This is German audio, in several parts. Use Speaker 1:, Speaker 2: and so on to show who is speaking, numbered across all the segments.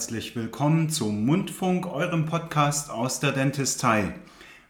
Speaker 1: Herzlich willkommen zum Mundfunk, eurem Podcast aus der Dentistei.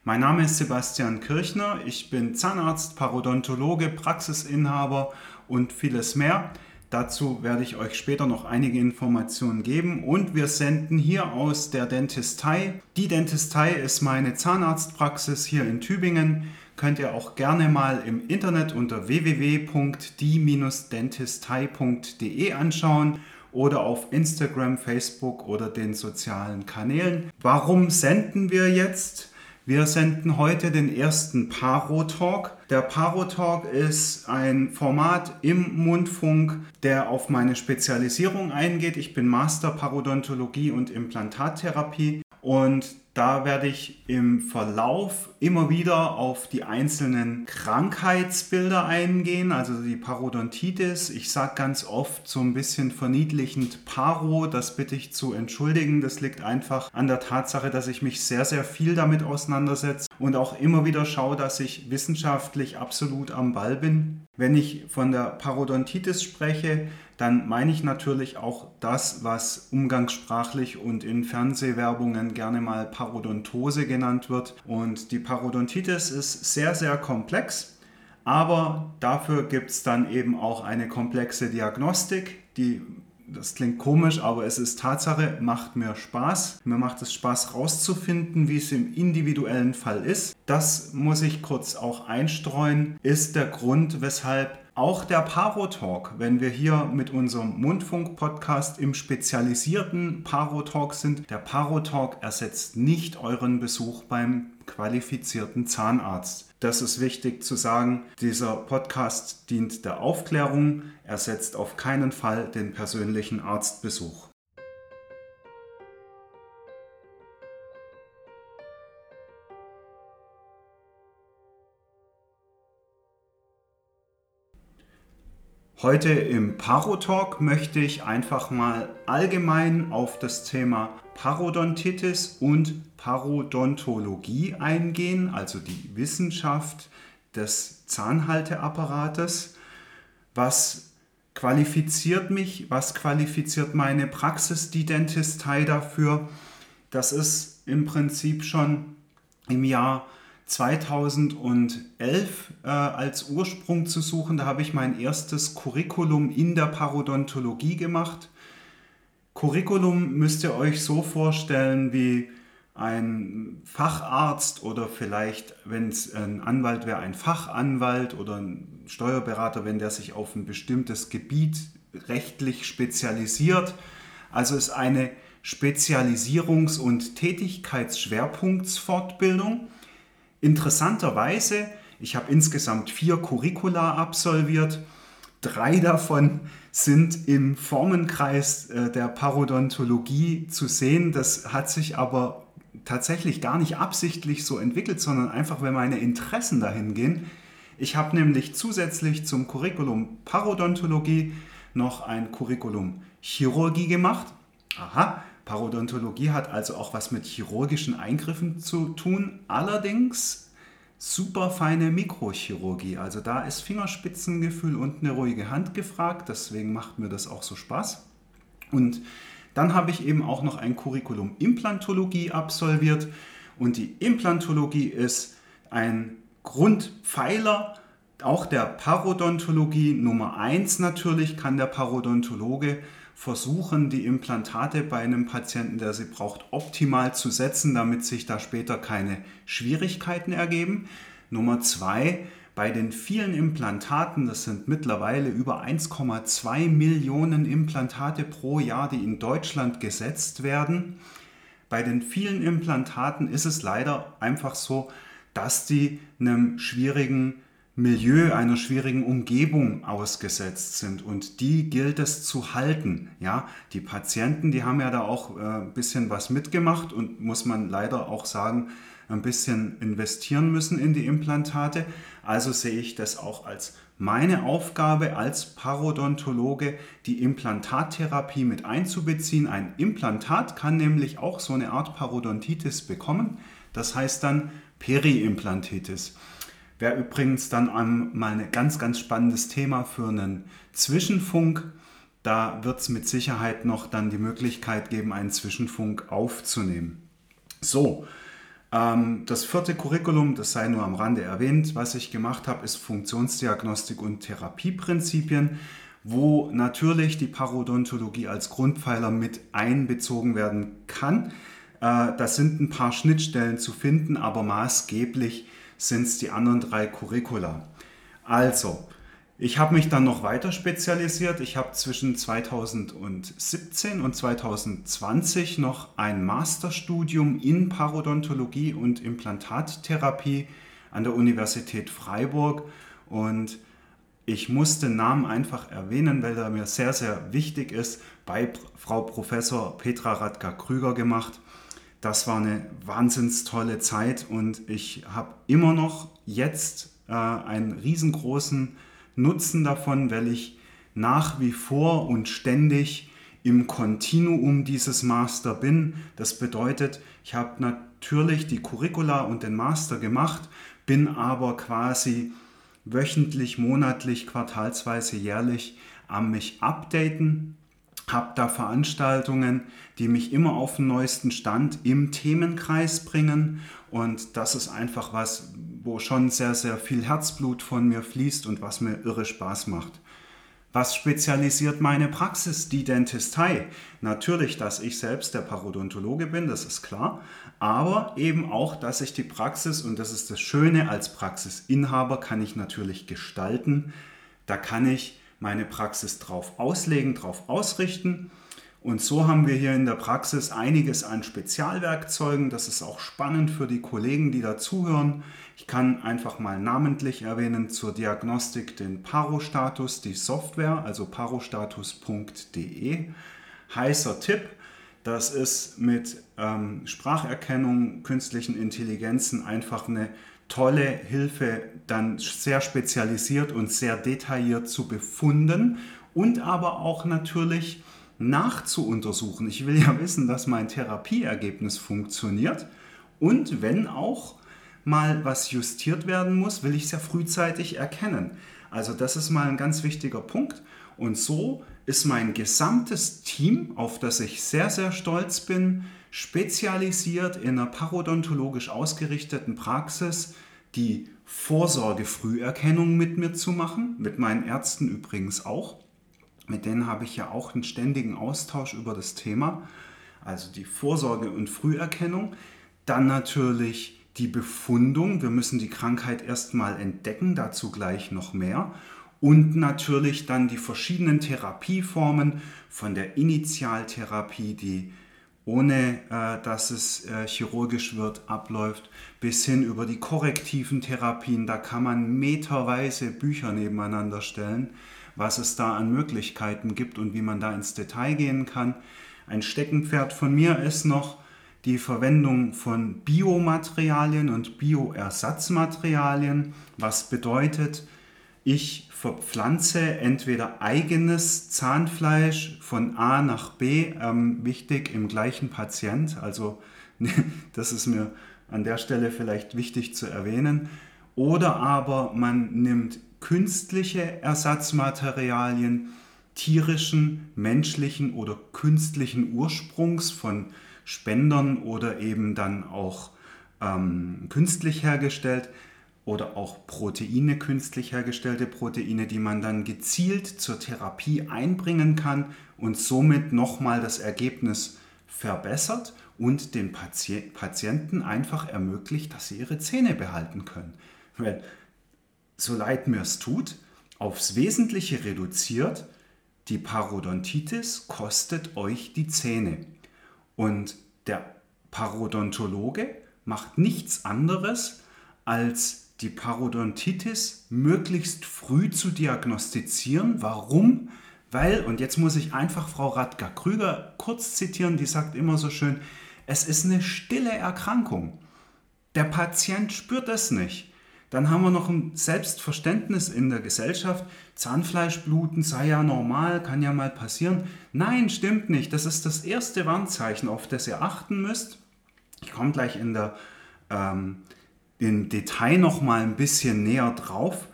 Speaker 1: Mein Name ist Sebastian Kirchner, ich bin Zahnarzt, Parodontologe, Praxisinhaber und vieles mehr. Dazu werde ich euch später noch einige Informationen geben und wir senden hier aus der Dentistei. Die Dentistei ist meine Zahnarztpraxis hier in Tübingen. Könnt ihr auch gerne mal im Internet unter www.die-dentistei.de anschauen oder auf Instagram, Facebook oder den sozialen Kanälen. Warum senden wir jetzt? Wir senden heute den ersten Paro-Talk. Der Paro-Talk ist ein Format im Mundfunk, der auf meine Spezialisierung eingeht. Ich bin Master Parodontologie und Implantattherapie und da werde ich im Verlauf immer wieder auf die einzelnen Krankheitsbilder eingehen, also die Parodontitis. Ich sage ganz oft so ein bisschen verniedlichend Paro, das bitte ich zu entschuldigen. Das liegt einfach an der Tatsache, dass ich mich sehr, sehr viel damit auseinandersetze und auch immer wieder schaue, dass ich wissenschaftlich absolut am Ball bin. Wenn ich von der Parodontitis spreche, dann meine ich natürlich auch das, was umgangssprachlich und in Fernsehwerbungen gerne mal Parodontose genannt wird. Und die Parodontitis ist sehr, sehr komplex, aber dafür gibt es dann eben auch eine komplexe Diagnostik, die das klingt komisch, aber es ist Tatsache, macht mir Spaß. Mir macht es Spaß rauszufinden, wie es im individuellen Fall ist. Das muss ich kurz auch einstreuen, ist der Grund, weshalb auch der Paro-Talk, wenn wir hier mit unserem Mundfunk-Podcast im spezialisierten Paro-Talk sind, der Paro-Talk ersetzt nicht euren Besuch beim qualifizierten Zahnarzt. Das ist wichtig zu sagen. Dieser Podcast dient der Aufklärung, ersetzt auf keinen Fall den persönlichen Arztbesuch. Heute im Parotalk möchte ich einfach mal allgemein auf das Thema Parodontitis und Parodontologie eingehen, also die Wissenschaft des Zahnhalteapparates. Was qualifiziert mich? Was qualifiziert meine Praxis, die Dentistei dafür? Das ist im Prinzip schon im Jahr 2011 äh, als Ursprung zu suchen. Da habe ich mein erstes Curriculum in der Parodontologie gemacht. Curriculum müsst ihr euch so vorstellen wie ein Facharzt oder vielleicht, wenn es ein Anwalt wäre, ein Fachanwalt oder ein Steuerberater, wenn der sich auf ein bestimmtes Gebiet rechtlich spezialisiert. Also ist eine Spezialisierungs- und Tätigkeitsschwerpunktsfortbildung. Interessanterweise, ich habe insgesamt vier Curricula absolviert. Drei davon sind im Formenkreis äh, der Parodontologie zu sehen. Das hat sich aber tatsächlich gar nicht absichtlich so entwickelt, sondern einfach, wenn meine Interessen dahin gehen. Ich habe nämlich zusätzlich zum Curriculum Parodontologie noch ein Curriculum Chirurgie gemacht. Aha, Parodontologie hat also auch was mit chirurgischen Eingriffen zu tun, allerdings super feine Mikrochirurgie. Also da ist Fingerspitzengefühl und eine ruhige Hand gefragt, deswegen macht mir das auch so Spaß. Und dann habe ich eben auch noch ein Curriculum Implantologie absolviert und die Implantologie ist ein Grundpfeiler auch der Parodontologie. Nummer eins natürlich kann der Parodontologe versuchen, die Implantate bei einem Patienten, der sie braucht, optimal zu setzen, damit sich da später keine Schwierigkeiten ergeben. Nummer zwei, bei den vielen Implantaten, das sind mittlerweile über 1,2 Millionen Implantate pro Jahr, die in Deutschland gesetzt werden, bei den vielen Implantaten ist es leider einfach so, dass die einem schwierigen Milieu, einer schwierigen Umgebung ausgesetzt sind und die gilt es zu halten. Ja, die Patienten, die haben ja da auch äh, ein bisschen was mitgemacht und muss man leider auch sagen, ein bisschen investieren müssen in die Implantate. Also sehe ich das auch als meine Aufgabe als Parodontologe, die Implantattherapie mit einzubeziehen. Ein Implantat kann nämlich auch so eine Art Parodontitis bekommen. Das heißt dann Periimplantitis. Wäre übrigens dann mal ein ganz, ganz spannendes Thema für einen Zwischenfunk. Da wird es mit Sicherheit noch dann die Möglichkeit geben, einen Zwischenfunk aufzunehmen. So, ähm, das vierte Curriculum, das sei nur am Rande erwähnt, was ich gemacht habe, ist Funktionsdiagnostik und Therapieprinzipien, wo natürlich die Parodontologie als Grundpfeiler mit einbezogen werden kann. Äh, da sind ein paar Schnittstellen zu finden, aber maßgeblich sind es die anderen drei Curricula. Also, ich habe mich dann noch weiter spezialisiert. Ich habe zwischen 2017 und 2020 noch ein Masterstudium in Parodontologie und Implantattherapie an der Universität Freiburg und ich muss den Namen einfach erwähnen, weil er mir sehr, sehr wichtig ist, bei Frau Professor Petra Radka-Krüger gemacht. Das war eine wahnsinns tolle Zeit und ich habe immer noch jetzt äh, einen riesengroßen Nutzen davon, weil ich nach wie vor und ständig im Kontinuum dieses Master bin. Das bedeutet, ich habe natürlich die Curricula und den Master gemacht, bin aber quasi wöchentlich, monatlich, quartalsweise, jährlich am mich updaten, habe da Veranstaltungen, die mich immer auf den neuesten Stand im Themenkreis bringen und das ist einfach was, wo schon sehr, sehr viel Herzblut von mir fließt und was mir irre Spaß macht. Was spezialisiert meine Praxis, die Dentistei? Natürlich, dass ich selbst der Parodontologe bin, das ist klar, aber eben auch, dass ich die Praxis, und das ist das Schöne, als Praxisinhaber kann ich natürlich gestalten, da kann ich meine Praxis drauf auslegen, drauf ausrichten und so haben wir hier in der Praxis einiges an Spezialwerkzeugen. Das ist auch spannend für die Kollegen, die da zuhören. Ich kann einfach mal namentlich erwähnen zur Diagnostik den Parostatus, die Software, also parostatus.de. Heißer Tipp, das ist mit ähm, Spracherkennung, künstlichen Intelligenzen einfach eine tolle Hilfe, dann sehr spezialisiert und sehr detailliert zu befunden und aber auch natürlich nachzuuntersuchen. Ich will ja wissen, dass mein Therapieergebnis funktioniert und wenn auch mal was justiert werden muss, will ich es ja frühzeitig erkennen. Also das ist mal ein ganz wichtiger Punkt. Und so ist mein gesamtes Team, auf das ich sehr, sehr stolz bin, spezialisiert in einer parodontologisch ausgerichteten Praxis, die Vorsorgefrüherkennung mit mir zu machen, mit meinen Ärzten übrigens auch. Mit denen habe ich ja auch einen ständigen Austausch über das Thema, also die Vorsorge und Früherkennung. Dann natürlich die Befundung. Wir müssen die Krankheit erstmal entdecken, dazu gleich noch mehr. Und natürlich dann die verschiedenen Therapieformen von der Initialtherapie, die ohne äh, dass es äh, chirurgisch wird, abläuft, bis hin über die korrektiven Therapien. Da kann man meterweise Bücher nebeneinander stellen was es da an Möglichkeiten gibt und wie man da ins Detail gehen kann. Ein Steckenpferd von mir ist noch die Verwendung von Biomaterialien und Bioersatzmaterialien, was bedeutet, ich verpflanze entweder eigenes Zahnfleisch von A nach B, ähm, wichtig im gleichen Patient, also das ist mir an der Stelle vielleicht wichtig zu erwähnen, oder aber man nimmt künstliche Ersatzmaterialien tierischen, menschlichen oder künstlichen Ursprungs von Spendern oder eben dann auch ähm, künstlich hergestellt oder auch Proteine, künstlich hergestellte Proteine, die man dann gezielt zur Therapie einbringen kann und somit nochmal das Ergebnis verbessert und den Pati Patienten einfach ermöglicht, dass sie ihre Zähne behalten können. Weil so leid mir es tut, aufs Wesentliche reduziert, die Parodontitis kostet euch die Zähne. Und der Parodontologe macht nichts anderes, als die Parodontitis möglichst früh zu diagnostizieren. Warum? Weil, und jetzt muss ich einfach Frau Radka-Krüger kurz zitieren, die sagt immer so schön, es ist eine stille Erkrankung. Der Patient spürt es nicht. Dann haben wir noch ein Selbstverständnis in der Gesellschaft. Zahnfleischbluten sei ja normal, kann ja mal passieren. Nein, stimmt nicht. Das ist das erste Warnzeichen, auf das ihr achten müsst. Ich komme gleich in der, ähm, im Detail noch mal ein bisschen näher drauf.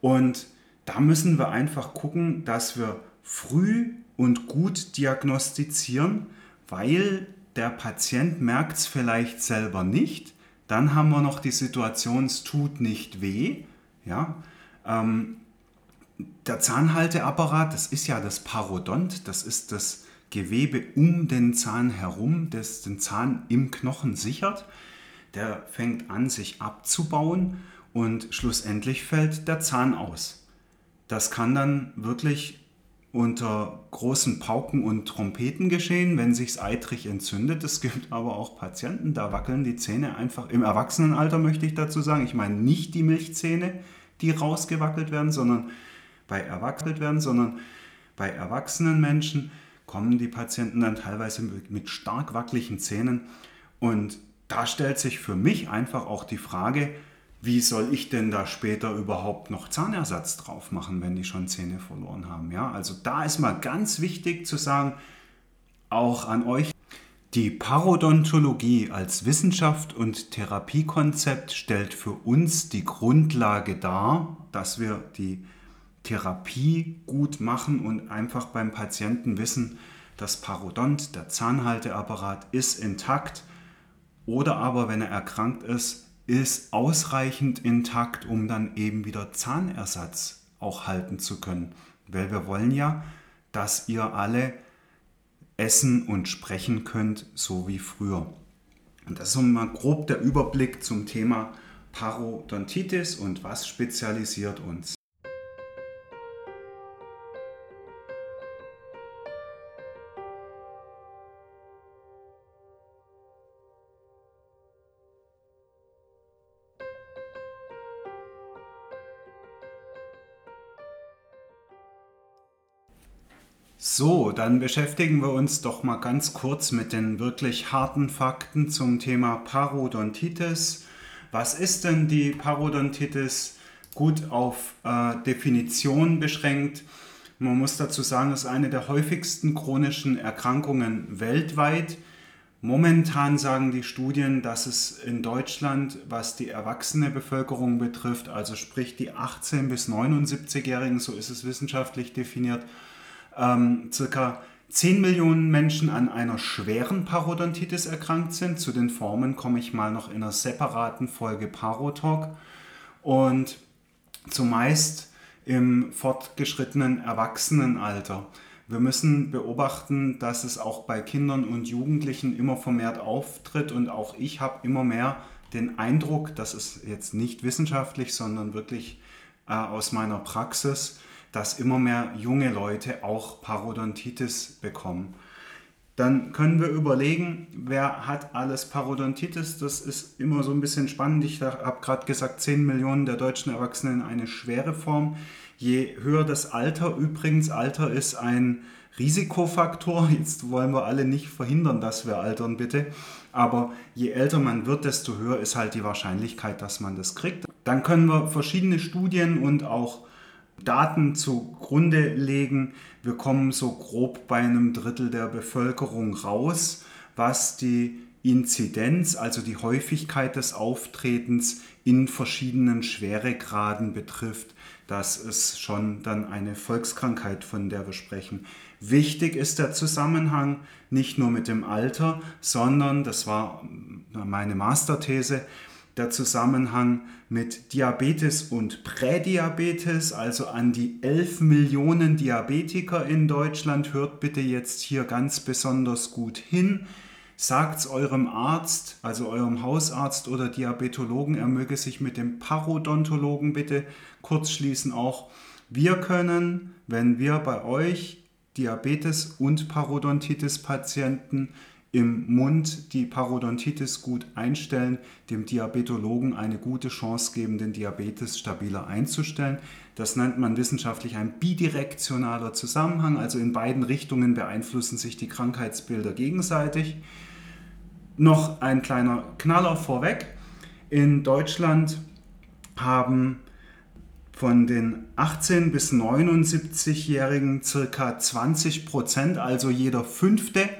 Speaker 1: Und da müssen wir einfach gucken, dass wir früh und gut diagnostizieren, weil der Patient merkt es vielleicht selber nicht. Dann haben wir noch die Situation, es tut nicht weh. Ja? Ähm, der Zahnhalteapparat, das ist ja das Parodont, das ist das Gewebe um den Zahn herum, das den Zahn im Knochen sichert. Der fängt an, sich abzubauen und schlussendlich fällt der Zahn aus. Das kann dann wirklich unter großen Pauken und Trompeten geschehen, wenn sich's eitrig entzündet. Es gibt aber auch Patienten, da wackeln die Zähne einfach im Erwachsenenalter, möchte ich dazu sagen. Ich meine nicht die Milchzähne, die rausgewackelt werden, sondern bei erwachselt werden, sondern bei erwachsenen Menschen kommen die Patienten dann teilweise mit stark wackeligen Zähnen und da stellt sich für mich einfach auch die Frage, wie soll ich denn da später überhaupt noch Zahnersatz drauf machen, wenn die schon Zähne verloren haben? Ja, also da ist mal ganz wichtig zu sagen, auch an euch, die Parodontologie als Wissenschaft und Therapiekonzept stellt für uns die Grundlage dar, dass wir die Therapie gut machen und einfach beim Patienten wissen, das Parodont, der Zahnhalteapparat ist intakt oder aber wenn er erkrankt ist, ist ausreichend intakt, um dann eben wieder Zahnersatz auch halten zu können. Weil wir wollen ja, dass ihr alle essen und sprechen könnt, so wie früher. Und das ist mal grob der Überblick zum Thema Parodontitis und was spezialisiert uns. So, dann beschäftigen wir uns doch mal ganz kurz mit den wirklich harten Fakten zum Thema Parodontitis. Was ist denn die Parodontitis? Gut auf äh, Definition beschränkt. Man muss dazu sagen, es ist eine der häufigsten chronischen Erkrankungen weltweit. Momentan sagen die Studien, dass es in Deutschland, was die erwachsene Bevölkerung betrifft, also sprich die 18- bis 79-Jährigen, so ist es wissenschaftlich definiert, ähm, circa 10 Millionen Menschen an einer schweren Parodontitis erkrankt sind. Zu den Formen komme ich mal noch in einer separaten Folge Parotalk. Und zumeist im fortgeschrittenen Erwachsenenalter. Wir müssen beobachten, dass es auch bei Kindern und Jugendlichen immer vermehrt auftritt und auch ich habe immer mehr den Eindruck, das ist jetzt nicht wissenschaftlich, sondern wirklich äh, aus meiner Praxis, dass immer mehr junge Leute auch Parodontitis bekommen. Dann können wir überlegen, wer hat alles Parodontitis. Das ist immer so ein bisschen spannend. Ich habe gerade gesagt, 10 Millionen der deutschen Erwachsenen eine schwere Form. Je höher das Alter, übrigens, Alter ist ein Risikofaktor. Jetzt wollen wir alle nicht verhindern, dass wir altern, bitte. Aber je älter man wird, desto höher ist halt die Wahrscheinlichkeit, dass man das kriegt. Dann können wir verschiedene Studien und auch Daten zugrunde legen. Wir kommen so grob bei einem Drittel der Bevölkerung raus, was die Inzidenz, also die Häufigkeit des Auftretens in verschiedenen Schweregraden betrifft. Das ist schon dann eine Volkskrankheit, von der wir sprechen. Wichtig ist der Zusammenhang nicht nur mit dem Alter, sondern, das war meine Masterthese, der Zusammenhang mit Diabetes und Prädiabetes, also an die 11 Millionen Diabetiker in Deutschland. Hört bitte jetzt hier ganz besonders gut hin. Sagt es eurem Arzt, also eurem Hausarzt oder Diabetologen, er möge sich mit dem Parodontologen bitte kurz schließen auch. Wir können, wenn wir bei euch Diabetes und Parodontitis-Patienten im Mund die Parodontitis gut einstellen, dem Diabetologen eine gute Chance geben, den Diabetes stabiler einzustellen. Das nennt man wissenschaftlich ein bidirektionaler Zusammenhang, also in beiden Richtungen beeinflussen sich die Krankheitsbilder gegenseitig. Noch ein kleiner Knaller vorweg. In Deutschland haben von den 18 bis 79-Jährigen circa 20 Prozent, also jeder fünfte,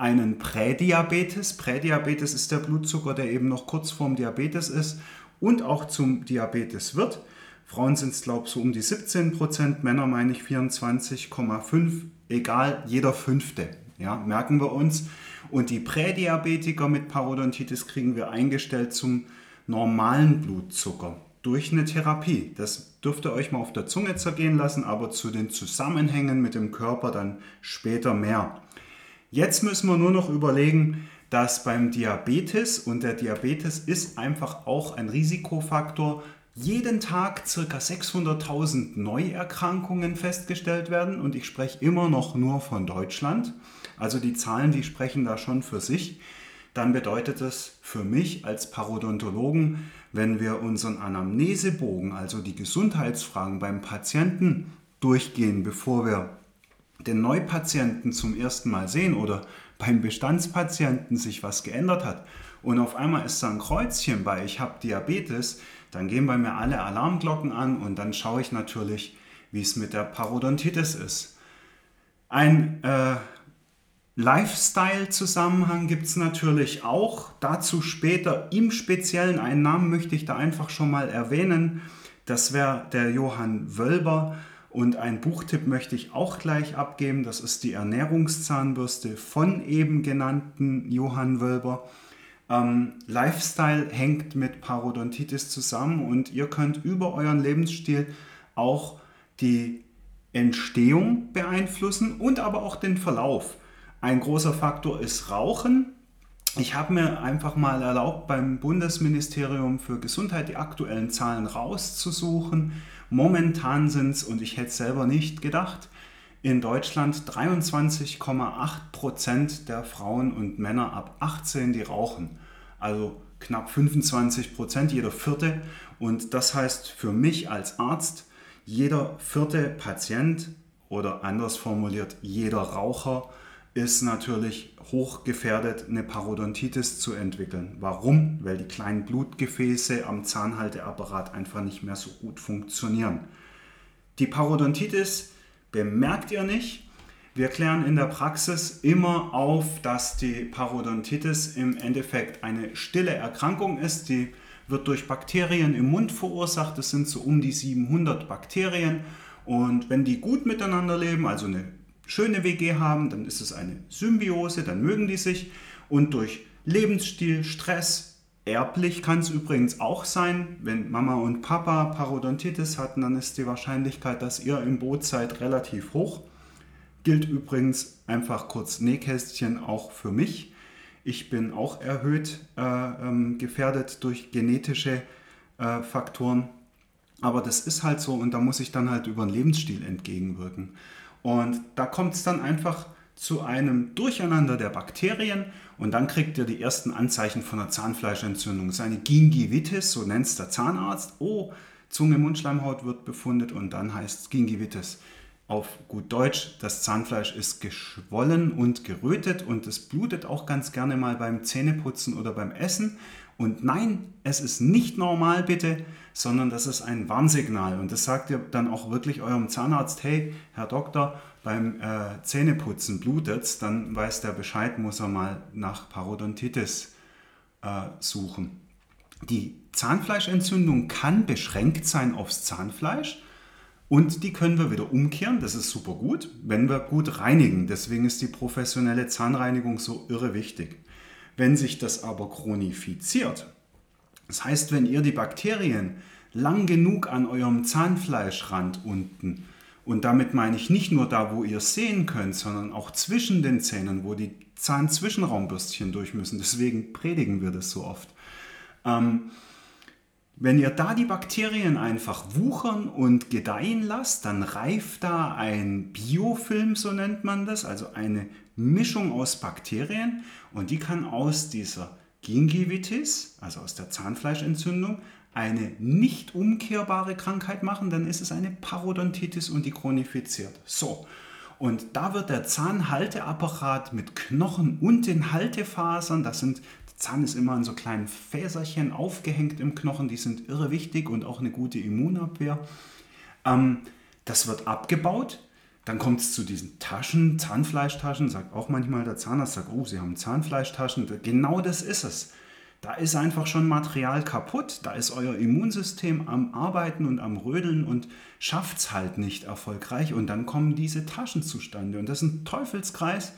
Speaker 1: einen Prädiabetes. Prädiabetes ist der Blutzucker, der eben noch kurz vorm Diabetes ist und auch zum Diabetes wird. Frauen sind es, glaube ich, so um die 17 Prozent, Männer meine ich 24,5, egal, jeder Fünfte. Ja, merken wir uns. Und die Prädiabetiker mit Parodontitis kriegen wir eingestellt zum normalen Blutzucker durch eine Therapie. Das dürft ihr euch mal auf der Zunge zergehen lassen, aber zu den Zusammenhängen mit dem Körper dann später mehr. Jetzt müssen wir nur noch überlegen, dass beim Diabetes, und der Diabetes ist einfach auch ein Risikofaktor, jeden Tag ca. 600.000 Neuerkrankungen festgestellt werden und ich spreche immer noch nur von Deutschland. Also die Zahlen, die sprechen da schon für sich. Dann bedeutet es für mich als Parodontologen, wenn wir unseren Anamnesebogen, also die Gesundheitsfragen beim Patienten durchgehen, bevor wir den Neupatienten zum ersten Mal sehen oder beim Bestandspatienten sich was geändert hat und auf einmal ist da ein Kreuzchen bei, ich habe Diabetes, dann gehen bei mir alle Alarmglocken an und dann schaue ich natürlich, wie es mit der Parodontitis ist. Ein äh, Lifestyle-Zusammenhang gibt es natürlich auch. Dazu später im Speziellen einen Namen möchte ich da einfach schon mal erwähnen. Das wäre der Johann Wölber. Und ein Buchtipp möchte ich auch gleich abgeben. Das ist die Ernährungszahnbürste von eben genannten Johann Wölber. Ähm, Lifestyle hängt mit Parodontitis zusammen und ihr könnt über euren Lebensstil auch die Entstehung beeinflussen und aber auch den Verlauf. Ein großer Faktor ist Rauchen. Ich habe mir einfach mal erlaubt, beim Bundesministerium für Gesundheit die aktuellen Zahlen rauszusuchen. Momentan sind es, und ich hätte es selber nicht gedacht, in Deutschland 23,8 Prozent der Frauen und Männer ab 18, die rauchen. Also knapp 25 Prozent, jeder vierte. Und das heißt für mich als Arzt, jeder vierte Patient oder anders formuliert, jeder Raucher ist natürlich hochgefährdet, eine Parodontitis zu entwickeln. Warum? Weil die kleinen Blutgefäße am Zahnhalteapparat einfach nicht mehr so gut funktionieren. Die Parodontitis bemerkt ihr nicht. Wir klären in der Praxis immer auf, dass die Parodontitis im Endeffekt eine stille Erkrankung ist. Die wird durch Bakterien im Mund verursacht. Das sind so um die 700 Bakterien. Und wenn die gut miteinander leben, also eine schöne WG haben, dann ist es eine Symbiose, dann mögen die sich und durch Lebensstil, Stress, erblich kann es übrigens auch sein, wenn Mama und Papa Parodontitis hatten, dann ist die Wahrscheinlichkeit, dass ihr im Boot seid, relativ hoch. Gilt übrigens einfach kurz Nähkästchen auch für mich. Ich bin auch erhöht äh, ähm, gefährdet durch genetische äh, Faktoren. Aber das ist halt so und da muss ich dann halt über den Lebensstil entgegenwirken. Und da kommt es dann einfach zu einem Durcheinander der Bakterien und dann kriegt ihr die ersten Anzeichen von einer Zahnfleischentzündung. Das ist eine Gingivitis, so nennt es der Zahnarzt. Oh, Zunge-Mundschleimhaut wird befundet und dann heißt es Gingivitis. Auf gut Deutsch, das Zahnfleisch ist geschwollen und gerötet und es blutet auch ganz gerne mal beim Zähneputzen oder beim Essen. Und nein, es ist nicht normal, bitte, sondern das ist ein Warnsignal. Und das sagt ihr dann auch wirklich eurem Zahnarzt, hey, Herr Doktor, beim äh, Zähneputzen blutet dann weiß der Bescheid, muss er mal nach Parodontitis äh, suchen. Die Zahnfleischentzündung kann beschränkt sein aufs Zahnfleisch und die können wir wieder umkehren. Das ist super gut, wenn wir gut reinigen. Deswegen ist die professionelle Zahnreinigung so irre wichtig. Wenn sich das aber chronifiziert, das heißt, wenn ihr die Bakterien lang genug an eurem Zahnfleischrand unten, und damit meine ich nicht nur da, wo ihr sehen könnt, sondern auch zwischen den Zähnen, wo die Zahnzwischenraumbürstchen durch müssen. Deswegen predigen wir das so oft. Ähm, wenn ihr da die Bakterien einfach wuchern und gedeihen lasst, dann reift da ein Biofilm, so nennt man das, also eine Mischung aus Bakterien und die kann aus dieser Gingivitis, also aus der Zahnfleischentzündung, eine nicht umkehrbare Krankheit machen, dann ist es eine Parodontitis und die chronifiziert. So, und da wird der Zahnhalteapparat mit Knochen und den Haltefasern, das sind, der Zahn ist immer in so kleinen Fäserchen aufgehängt im Knochen, die sind irre wichtig und auch eine gute Immunabwehr. Ähm, das wird abgebaut, dann kommt es zu diesen Taschen, Zahnfleischtaschen, sagt auch manchmal der Zahnarzt, sagt, oh, Sie haben Zahnfleischtaschen. Genau das ist es. da ist einfach schon Material kaputt. Da ist euer Immunsystem am Arbeiten und am Rödeln und schafft es halt nicht erfolgreich. Und dann kommen diese Taschen zustande. Und das ist ein Teufelskreis,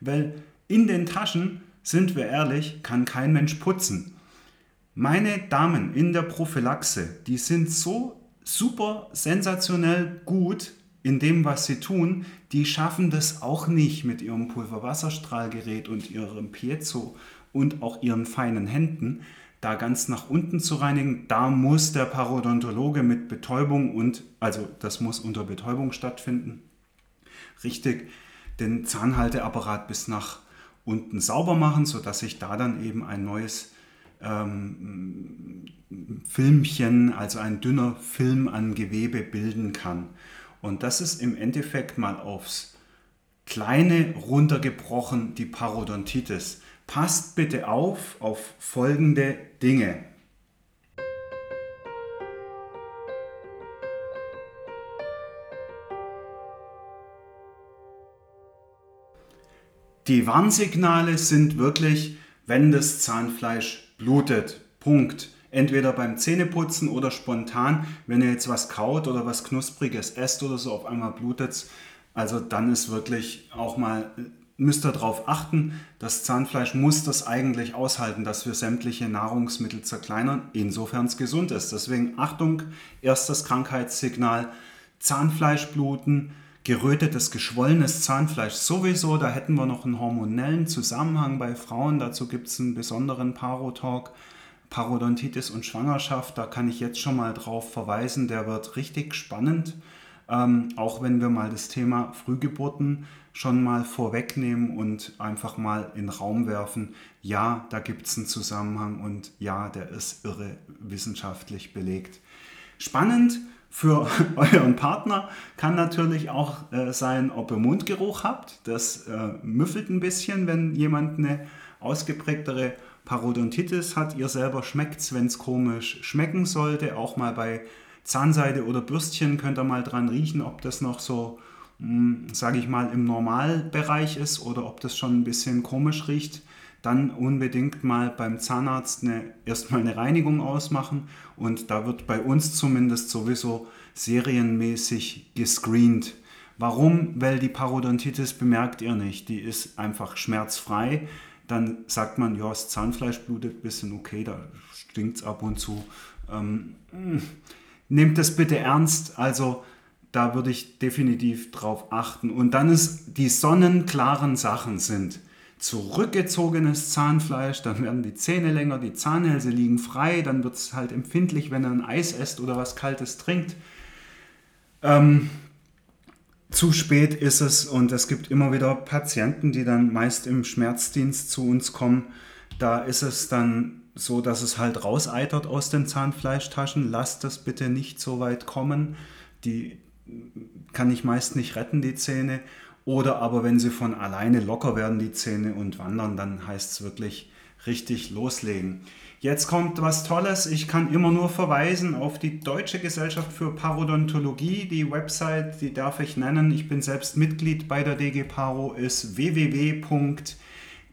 Speaker 1: weil in den Taschen, sind wir ehrlich, kann kein Mensch putzen. Meine Damen in der Prophylaxe, die sind so super sensationell gut in dem, was sie tun, die schaffen das auch nicht mit ihrem Pulverwasserstrahlgerät und ihrem Piezo und auch ihren feinen Händen da ganz nach unten zu reinigen. Da muss der Parodontologe mit Betäubung und, also das muss unter Betäubung stattfinden, richtig den Zahnhalteapparat bis nach unten sauber machen, sodass sich da dann eben ein neues ähm, Filmchen, also ein dünner Film an Gewebe bilden kann. Und das ist im Endeffekt mal aufs Kleine runtergebrochen die Parodontitis. Passt bitte auf auf folgende Dinge. Die Warnsignale sind wirklich, wenn das Zahnfleisch blutet. Punkt. Entweder beim Zähneputzen oder spontan, wenn ihr jetzt was kaut oder was Knuspriges esst oder so, auf einmal blutet es. Also dann ist wirklich auch mal müsst ihr darauf achten, das Zahnfleisch muss das eigentlich aushalten, dass wir sämtliche Nahrungsmittel zerkleinern, insofern es gesund ist. Deswegen Achtung, erstes Krankheitssignal, Zahnfleischbluten, gerötetes, geschwollenes Zahnfleisch sowieso, da hätten wir noch einen hormonellen Zusammenhang bei Frauen, dazu gibt es einen besonderen Parotalk, Parodontitis und Schwangerschaft, da kann ich jetzt schon mal drauf verweisen, der wird richtig spannend. Ähm, auch wenn wir mal das Thema Frühgeburten schon mal vorwegnehmen und einfach mal in Raum werfen, ja, da gibt es einen Zusammenhang und ja, der ist irre wissenschaftlich belegt. Spannend für euren Partner kann natürlich auch äh, sein, ob ihr Mundgeruch habt. Das äh, müffelt ein bisschen, wenn jemand eine ausgeprägtere Parodontitis hat. Ihr selber schmeckt es, wenn es komisch schmecken sollte, auch mal bei Zahnseide oder Bürstchen könnt ihr mal dran riechen, ob das noch so, hm, sage ich mal, im Normalbereich ist oder ob das schon ein bisschen komisch riecht. Dann unbedingt mal beim Zahnarzt eine, erstmal eine Reinigung ausmachen und da wird bei uns zumindest sowieso serienmäßig gescreent. Warum? Weil die Parodontitis bemerkt ihr nicht. Die ist einfach schmerzfrei. Dann sagt man, ja, das Zahnfleisch blutet ein bisschen, okay, da stinkt es ab und zu. Ähm, hm nehmt das bitte ernst. Also da würde ich definitiv drauf achten. Und dann ist die sonnenklaren Sachen sind zurückgezogenes Zahnfleisch, dann werden die Zähne länger, die Zahnhälse liegen frei, dann wird es halt empfindlich, wenn er ein Eis esst oder was Kaltes trinkt. Ähm, zu spät ist es und es gibt immer wieder Patienten, die dann meist im Schmerzdienst zu uns kommen. Da ist es dann so dass es halt rauseitert aus den Zahnfleischtaschen. Lasst das bitte nicht so weit kommen. Die kann ich meist nicht retten, die Zähne. Oder aber wenn sie von alleine locker werden, die Zähne und wandern, dann heißt es wirklich richtig loslegen. Jetzt kommt was Tolles. Ich kann immer nur verweisen auf die Deutsche Gesellschaft für Parodontologie. Die Website, die darf ich nennen. Ich bin selbst Mitglied bei der DG Paro, ist www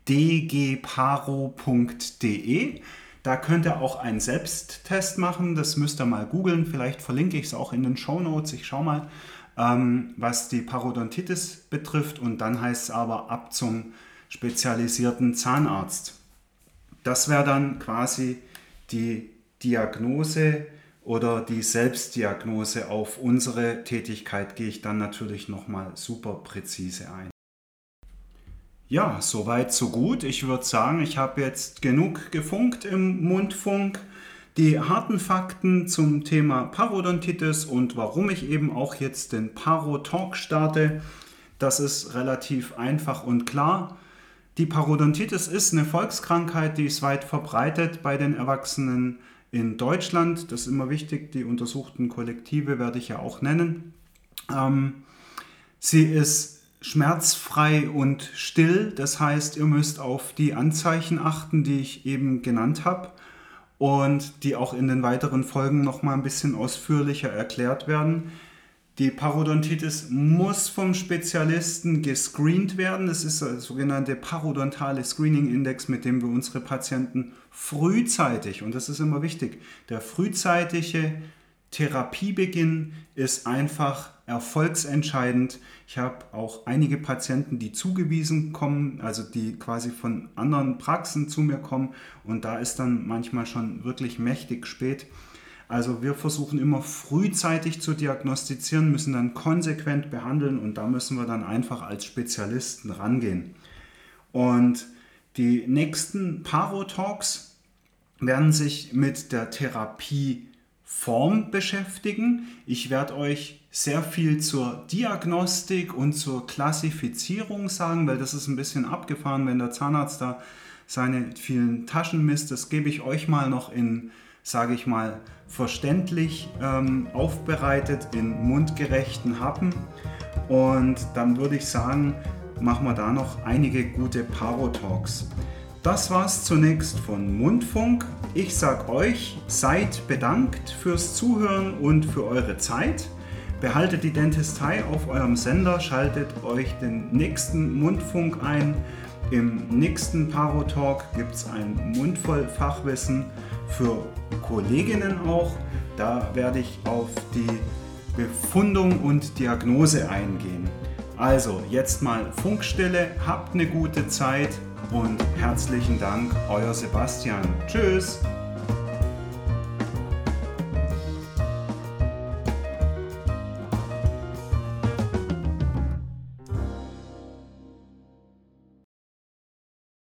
Speaker 1: dgparo.de. Da könnt ihr auch einen Selbsttest machen. Das müsst ihr mal googeln. Vielleicht verlinke ich es auch in den Show Notes. Ich schaue mal, ähm, was die Parodontitis betrifft. Und dann heißt es aber ab zum spezialisierten Zahnarzt. Das wäre dann quasi die Diagnose oder die Selbstdiagnose auf unsere Tätigkeit gehe ich dann natürlich nochmal super präzise ein. Ja, soweit, so gut. Ich würde sagen, ich habe jetzt genug gefunkt im Mundfunk. Die harten Fakten zum Thema Parodontitis und warum ich eben auch jetzt den Paro-Talk starte, das ist relativ einfach und klar. Die Parodontitis ist eine Volkskrankheit, die ist weit verbreitet bei den Erwachsenen in Deutschland. Das ist immer wichtig, die untersuchten Kollektive werde ich ja auch nennen. Ähm, sie ist schmerzfrei und still. Das heißt, ihr müsst auf die Anzeichen achten, die ich eben genannt habe und die auch in den weiteren Folgen noch mal ein bisschen ausführlicher erklärt werden. Die Parodontitis muss vom Spezialisten gescreent werden. Das ist der sogenannte parodontale Screening Index, mit dem wir unsere Patienten frühzeitig, und das ist immer wichtig, der frühzeitige Therapiebeginn ist einfach erfolgsentscheidend. Ich habe auch einige Patienten, die zugewiesen kommen, also die quasi von anderen Praxen zu mir kommen und da ist dann manchmal schon wirklich mächtig spät. Also wir versuchen immer frühzeitig zu diagnostizieren, müssen dann konsequent behandeln und da müssen wir dann einfach als Spezialisten rangehen. Und die nächsten Paro-Talks werden sich mit der Therapieform beschäftigen. Ich werde euch sehr viel zur Diagnostik und zur Klassifizierung sagen, weil das ist ein bisschen abgefahren, wenn der Zahnarzt da seine vielen Taschen misst. Das gebe ich euch mal noch in sage ich mal, verständlich ähm, aufbereitet in mundgerechten Happen. Und dann würde ich sagen, machen wir da noch einige gute Paro-Talks. Das war's zunächst von Mundfunk. Ich sag euch, seid bedankt fürs Zuhören und für eure Zeit. Behaltet die Dentistei auf eurem Sender, schaltet euch den nächsten Mundfunk ein. Im nächsten Paro-Talk gibt es ein Mundvoll Fachwissen für Kolleginnen auch. Da werde ich auf die Befundung und Diagnose eingehen. Also jetzt mal Funkstille, habt eine gute Zeit und herzlichen Dank, euer Sebastian. Tschüss!